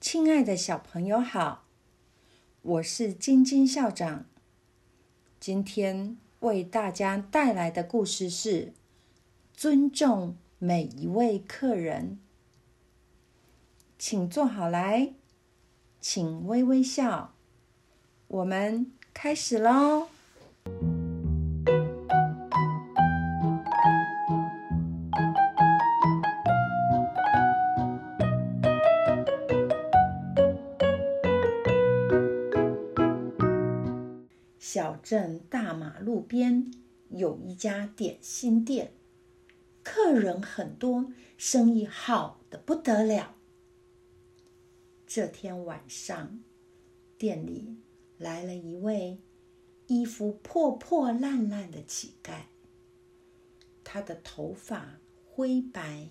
亲爱的小朋友好，我是晶晶校长。今天为大家带来的故事是尊重每一位客人。请坐好来，请微微笑。我们开始喽。小镇大马路边有一家点心店，客人很多，生意好的不得了。这天晚上，店里来了一位衣服破破烂烂的乞丐，他的头发灰白，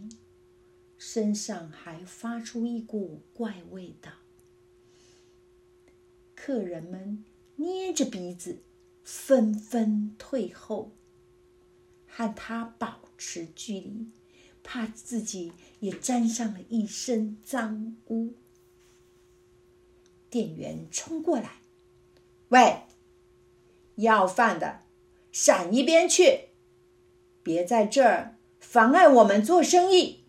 身上还发出一股怪味道。客人们。捏着鼻子，纷纷退后，和他保持距离，怕自己也沾上了一身脏污。店员冲过来：“喂，要饭的，闪一边去！别在这儿妨碍我们做生意。”“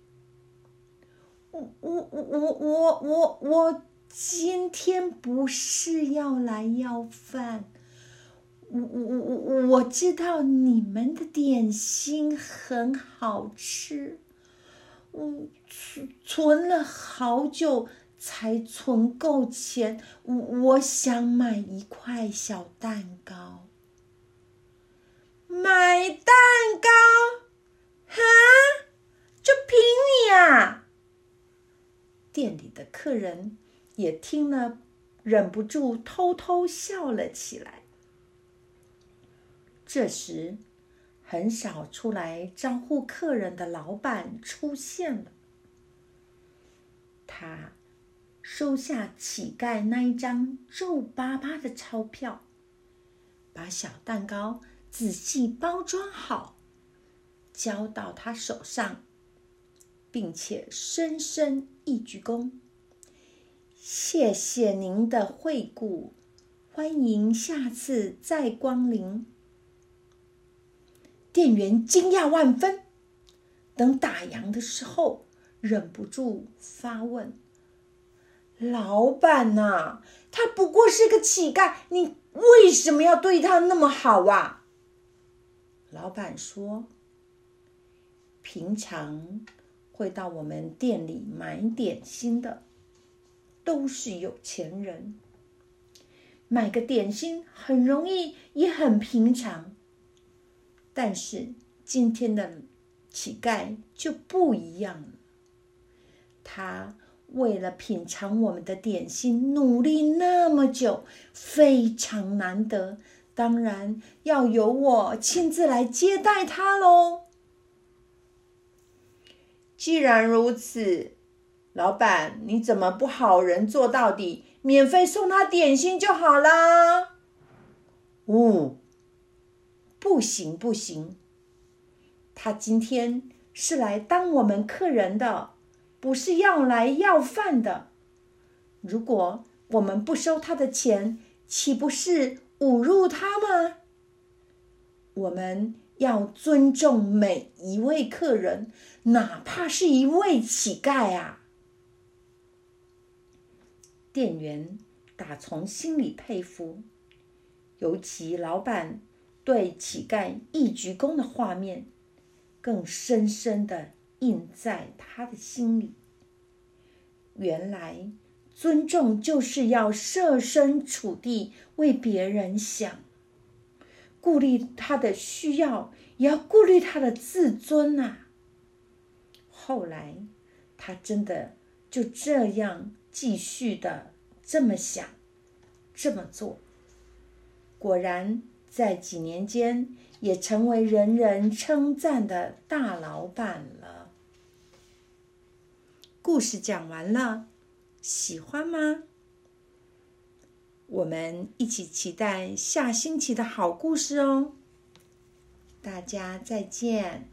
我、我、我、我、我、我。”今天不是要来要饭，我我我我知道你们的点心很好吃，我存存了好久才存够钱，我我想买一块小蛋糕，买蛋糕，哈，就凭你啊！店里的客人。也听了，忍不住偷偷笑了起来。这时，很少出来招呼客人的老板出现了。他收下乞丐那一张皱巴巴的钞票，把小蛋糕仔细包装好，交到他手上，并且深深一鞠躬。谢谢您的惠顾，欢迎下次再光临。店员惊讶万分，等打烊的时候，忍不住发问：“老板呐，他不过是个乞丐，你为什么要对他那么好啊？”老板说：“平常会到我们店里买点心的。”都是有钱人，买个点心很容易，也很平常。但是今天的乞丐就不一样了，他为了品尝我们的点心，努力那么久，非常难得，当然要由我亲自来接待他喽。既然如此。老板，你怎么不好人做到底，免费送他点心就好啦？哦，不行不行，他今天是来当我们客人的，不是要来要饭的。如果我们不收他的钱，岂不是侮辱他吗？我们要尊重每一位客人，哪怕是一位乞丐啊！店员打从心里佩服，尤其老板对乞丐一鞠躬的画面，更深深的印在他的心里。原来，尊重就是要设身处地为别人想，顾虑他的需要，也要顾虑他的自尊啊。后来，他真的就这样。继续的这么想，这么做，果然在几年间也成为人人称赞的大老板了。故事讲完了，喜欢吗？我们一起期待下星期的好故事哦！大家再见。